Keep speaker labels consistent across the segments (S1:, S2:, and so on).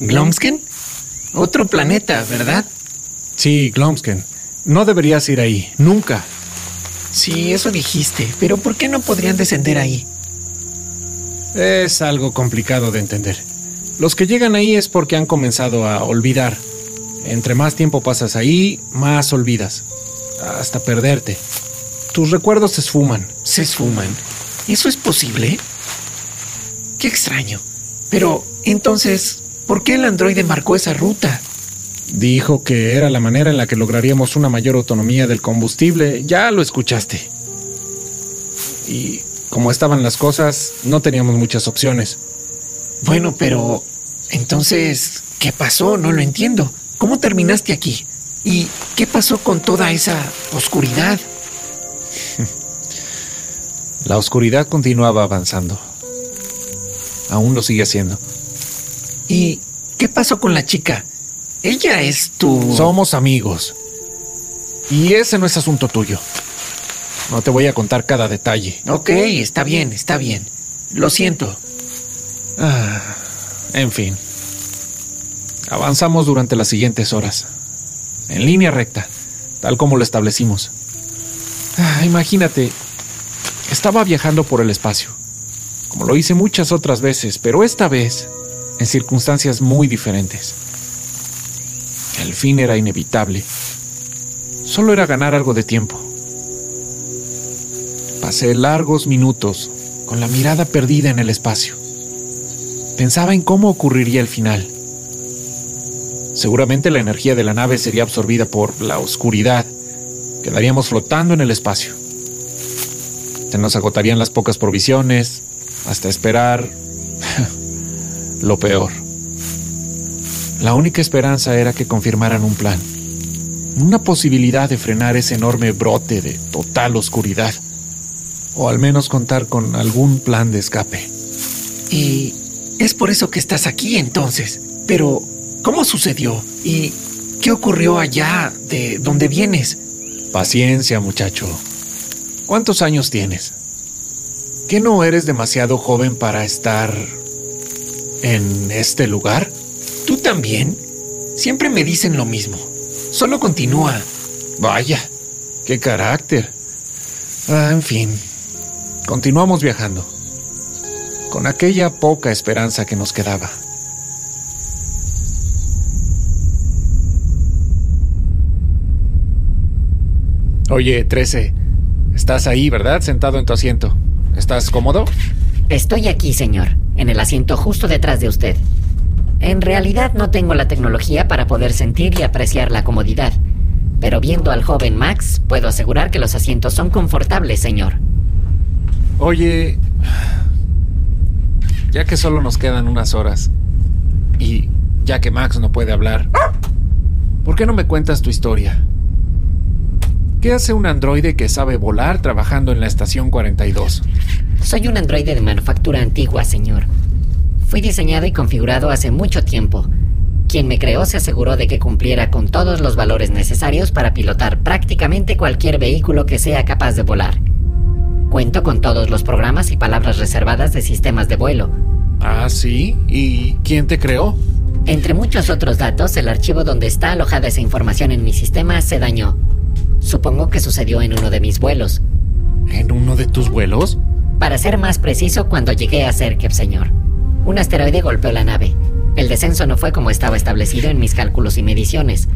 S1: ¿Glomsken? Otro planeta, ¿verdad?
S2: Sí, Glomsken. No deberías ir ahí, nunca.
S1: Sí, eso dijiste, pero ¿por qué no podrían descender ahí?
S2: Es algo complicado de entender. Los que llegan ahí es porque han comenzado a olvidar. Entre más tiempo pasas ahí, más olvidas. Hasta perderte. Tus recuerdos se esfuman.
S1: ¿Se esfuman? ¿Eso es posible? Qué extraño. Pero, entonces, ¿por qué el androide marcó esa ruta?
S2: Dijo que era la manera en la que lograríamos una mayor autonomía del combustible. Ya lo escuchaste. Y como estaban las cosas, no teníamos muchas opciones.
S1: Bueno, pero... Entonces, ¿qué pasó? No lo entiendo. ¿Cómo terminaste aquí? ¿Y qué pasó con toda esa oscuridad?
S2: La oscuridad continuaba avanzando. Aún lo sigue haciendo.
S1: ¿Y qué pasó con la chica? Ella es tu...
S2: Somos amigos. Y ese no es asunto tuyo. No te voy a contar cada detalle.
S1: Ok, está bien, está bien. Lo siento.
S2: Ah, en fin. Avanzamos durante las siguientes horas. En línea recta, tal como lo establecimos. Ah, imagínate, estaba viajando por el espacio, como lo hice muchas otras veces, pero esta vez en circunstancias muy diferentes. El fin era inevitable. Solo era ganar algo de tiempo. Pasé largos minutos con la mirada perdida en el espacio. Pensaba en cómo ocurriría el final. Seguramente la energía de la nave sería absorbida por la oscuridad. Quedaríamos flotando en el espacio. Se nos agotarían las pocas provisiones, hasta esperar lo peor. La única esperanza era que confirmaran un plan, una posibilidad de frenar ese enorme brote de total oscuridad, o al menos contar con algún plan de escape.
S1: Y es por eso que estás aquí entonces. Pero, ¿cómo sucedió? ¿Y qué ocurrió allá de donde vienes?
S2: Paciencia, muchacho. ¿Cuántos años tienes? ¿Que no eres demasiado joven para estar en este lugar?
S1: ¿Tú también? Siempre me dicen lo mismo. Solo continúa.
S2: Vaya, qué carácter. Ah, en fin, continuamos viajando, con aquella poca esperanza que nos quedaba. Oye, 13, estás ahí, ¿verdad? Sentado en tu asiento. ¿Estás cómodo?
S3: Estoy aquí, señor, en el asiento justo detrás de usted. En realidad no tengo la tecnología para poder sentir y apreciar la comodidad, pero viendo al joven Max, puedo asegurar que los asientos son confortables, señor.
S2: Oye, ya que solo nos quedan unas horas y ya que Max no puede hablar, ¿por qué no me cuentas tu historia? ¿Qué hace un androide que sabe volar trabajando en la estación 42?
S3: Soy un androide de manufactura antigua, señor. Fui diseñado y configurado hace mucho tiempo. Quien me creó se aseguró de que cumpliera con todos los valores necesarios para pilotar prácticamente cualquier vehículo que sea capaz de volar. Cuento con todos los programas y palabras reservadas de sistemas de vuelo.
S2: Ah, sí. ¿Y quién te creó?
S3: Entre muchos otros datos, el archivo donde está alojada esa información en mi sistema se dañó. Supongo que sucedió en uno de mis vuelos.
S2: ¿En uno de tus vuelos?
S3: Para ser más preciso, cuando llegué a Serkev, señor. Un asteroide golpeó la nave. El descenso no fue como estaba establecido en mis cálculos y mediciones.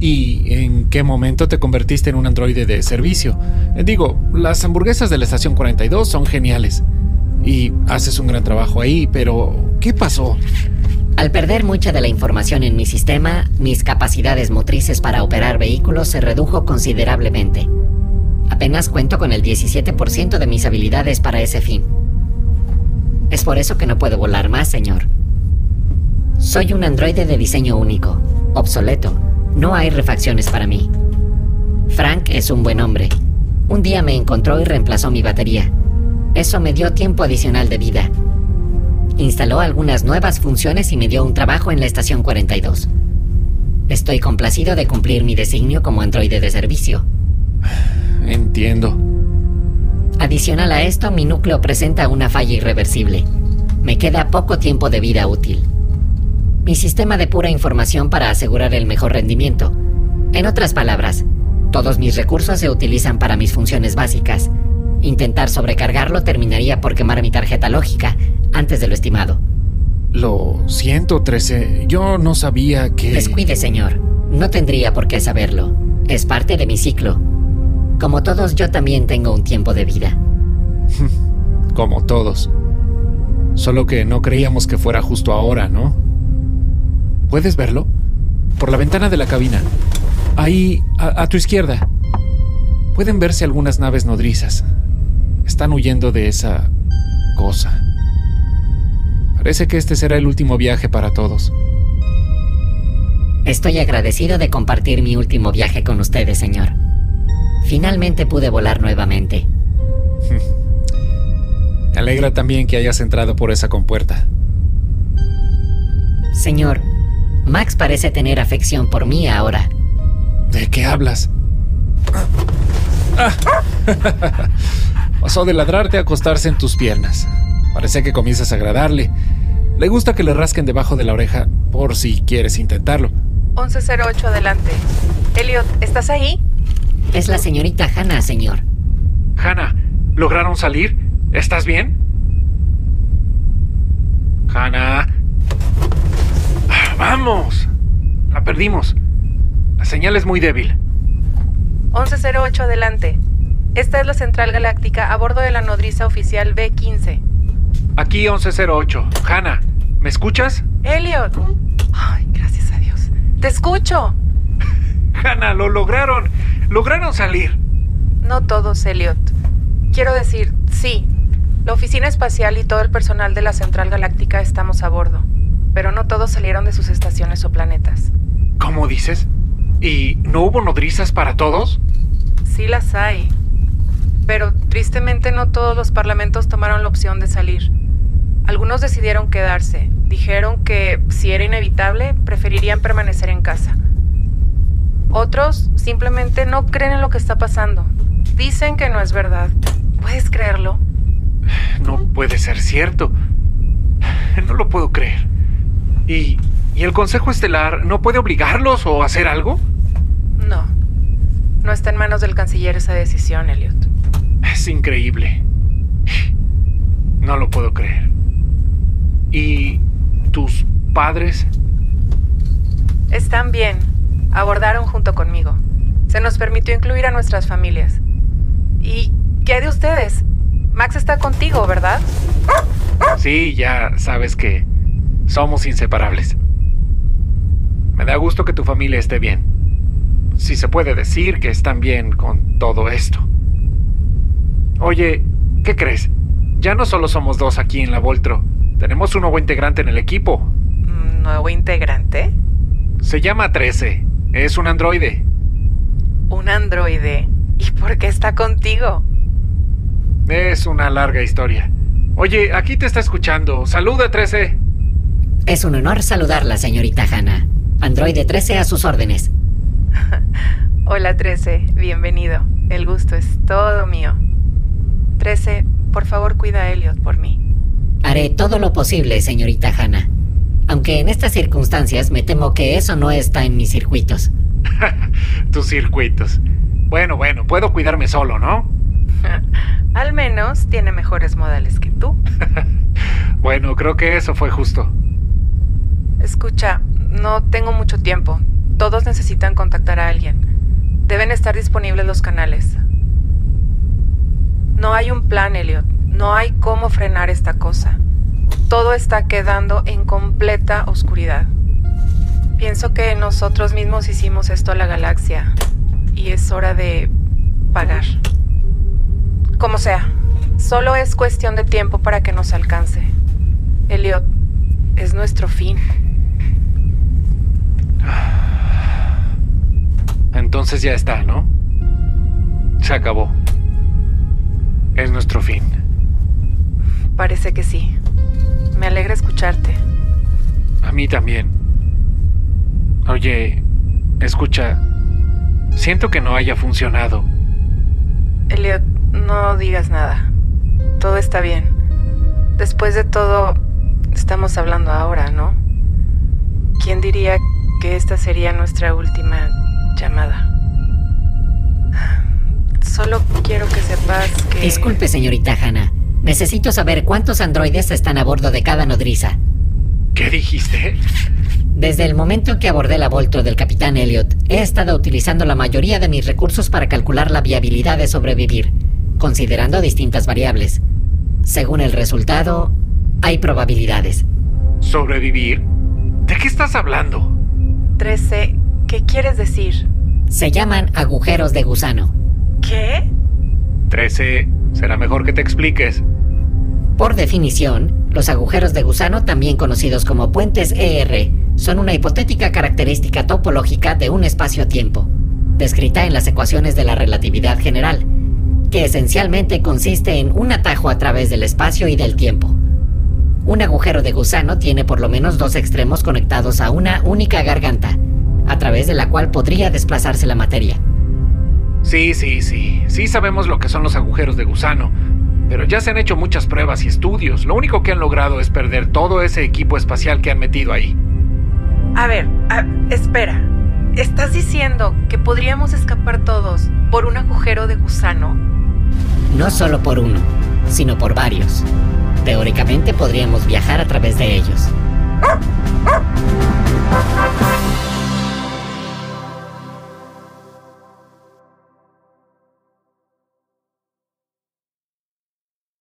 S2: ¿Y en qué momento te convertiste en un androide de servicio? Eh, Digo, las hamburguesas de la estación 42 son geniales. Y haces un gran trabajo ahí, pero ¿qué pasó?
S3: Al perder mucha de la información en mi sistema, mis capacidades motrices para operar vehículos se redujo considerablemente. Apenas cuento con el 17% de mis habilidades para ese fin. Es por eso que no puedo volar más, señor. Soy un androide de diseño único, obsoleto. No hay refacciones para mí. Frank es un buen hombre. Un día me encontró y reemplazó mi batería. Eso me dio tiempo adicional de vida. Instaló algunas nuevas funciones y me dio un trabajo en la estación 42. Estoy complacido de cumplir mi designio como androide de servicio.
S2: Entiendo.
S3: Adicional a esto, mi núcleo presenta una falla irreversible. Me queda poco tiempo de vida útil. Mi sistema depura información para asegurar el mejor rendimiento. En otras palabras, todos mis recursos se utilizan para mis funciones básicas. Intentar sobrecargarlo terminaría por quemar mi tarjeta lógica antes de lo estimado.
S2: Lo siento, 13. Yo no sabía que...
S3: Descuide, señor. No tendría por qué saberlo. Es parte de mi ciclo. Como todos, yo también tengo un tiempo de vida.
S2: Como todos. Solo que no creíamos que fuera justo ahora, ¿no? ¿Puedes verlo? Por la ventana de la cabina. Ahí, a, a tu izquierda. Pueden verse algunas naves nodrizas. Están huyendo de esa cosa. Parece que este será el último viaje para todos.
S3: Estoy agradecido de compartir mi último viaje con ustedes, señor. Finalmente pude volar nuevamente.
S2: Me alegra también que hayas entrado por esa compuerta.
S3: Señor, Max parece tener afección por mí ahora.
S2: ¿De qué hablas? Ah. Pasó de ladrarte a acostarse en tus piernas. Parece que comienzas a agradarle. Le gusta que le rasquen debajo de la oreja por si quieres intentarlo.
S4: 1108 adelante. Elliot, ¿estás ahí?
S3: Es la señorita Hannah, señor.
S2: Hannah, ¿lograron salir? ¿Estás bien? Hannah. Ah, ¡Vamos! La perdimos. La señal es muy débil.
S4: 1108 adelante. Esta es la central galáctica a bordo de la nodriza oficial B-15.
S2: Aquí 1108. Hannah, ¿me escuchas?
S4: Elliot. Ay, gracias a Dios. Te escucho.
S2: Hannah, lo lograron. Lograron salir.
S4: No todos, Elliot. Quiero decir, sí. La oficina espacial y todo el personal de la central galáctica estamos a bordo. Pero no todos salieron de sus estaciones o planetas.
S2: ¿Cómo dices? ¿Y no hubo nodrizas para todos?
S4: Sí las hay. Pero tristemente no todos los parlamentos tomaron la opción de salir. Algunos decidieron quedarse. Dijeron que, si era inevitable, preferirían permanecer en casa. Otros simplemente no creen en lo que está pasando. Dicen que no es verdad. ¿Puedes creerlo?
S2: No puede ser cierto. No lo puedo creer. ¿Y, ¿Y el Consejo Estelar no puede obligarlos o hacer algo?
S4: No. No está en manos del canciller esa decisión, Elliot.
S2: Es increíble. No lo puedo creer. ¿Y tus padres?
S4: Están bien. Abordaron junto conmigo. Se nos permitió incluir a nuestras familias. ¿Y qué de ustedes? Max está contigo, ¿verdad?
S2: Sí, ya sabes que somos inseparables. Me da gusto que tu familia esté bien. Si se puede decir que están bien con todo esto. Oye, ¿qué crees? Ya no solo somos dos aquí en la Voltro. Tenemos un nuevo integrante en el equipo.
S4: ¿Nuevo integrante?
S2: Se llama 13. Es un androide.
S4: ¿Un androide? ¿Y por qué está contigo?
S2: Es una larga historia. Oye, aquí te está escuchando. Saluda, 13.
S3: Es un honor saludarla, señorita Hannah. Androide 13 a sus órdenes.
S4: Hola, 13. Bienvenido. El gusto es todo mío. 13, por favor cuida a Elliot por mí.
S3: Haré todo lo posible, señorita Hannah. Aunque en estas circunstancias me temo que eso no está en mis circuitos.
S2: Tus circuitos. Bueno, bueno, puedo cuidarme solo, ¿no?
S4: Al menos tiene mejores modales que tú.
S2: bueno, creo que eso fue justo.
S4: Escucha, no tengo mucho tiempo. Todos necesitan contactar a alguien. Deben estar disponibles los canales. No hay un plan, Elliot. No hay cómo frenar esta cosa. Todo está quedando en completa oscuridad. Pienso que nosotros mismos hicimos esto a la galaxia y es hora de pagar. Como sea, solo es cuestión de tiempo para que nos alcance. Elliot, es nuestro fin.
S2: Entonces ya está, ¿no? Se acabó. Es nuestro fin.
S4: Parece que sí. Me alegra escucharte.
S2: A mí también. Oye, escucha. Siento que no haya funcionado.
S4: Elliot, no digas nada. Todo está bien. Después de todo, estamos hablando ahora, ¿no? ¿quién diría que esta sería nuestra última llamada? Solo quiero que sepas que...
S3: Disculpe, señorita Hannah. Necesito saber cuántos androides están a bordo de cada nodriza.
S2: ¿Qué dijiste?
S3: Desde el momento en que abordé la Voltro del capitán Elliot, he estado utilizando la mayoría de mis recursos para calcular la viabilidad de sobrevivir, considerando distintas variables. Según el resultado, hay probabilidades.
S2: ¿Sobrevivir? ¿De qué estás hablando?
S4: 13, ¿qué quieres decir?
S3: Se llaman agujeros de gusano.
S4: ¿Qué?
S2: 13, será mejor que te expliques.
S3: Por definición, los agujeros de gusano, también conocidos como puentes ER, son una hipotética característica topológica de un espacio-tiempo, descrita en las ecuaciones de la relatividad general, que esencialmente consiste en un atajo a través del espacio y del tiempo. Un agujero de gusano tiene por lo menos dos extremos conectados a una única garganta, a través de la cual podría desplazarse la materia.
S2: Sí, sí, sí. Sí sabemos lo que son los agujeros de gusano. Pero ya se han hecho muchas pruebas y estudios. Lo único que han logrado es perder todo ese equipo espacial que han metido ahí.
S4: A ver, espera. ¿Estás diciendo que podríamos escapar todos por un agujero de gusano?
S3: No solo por uno, sino por varios. Teóricamente podríamos viajar a través de ellos.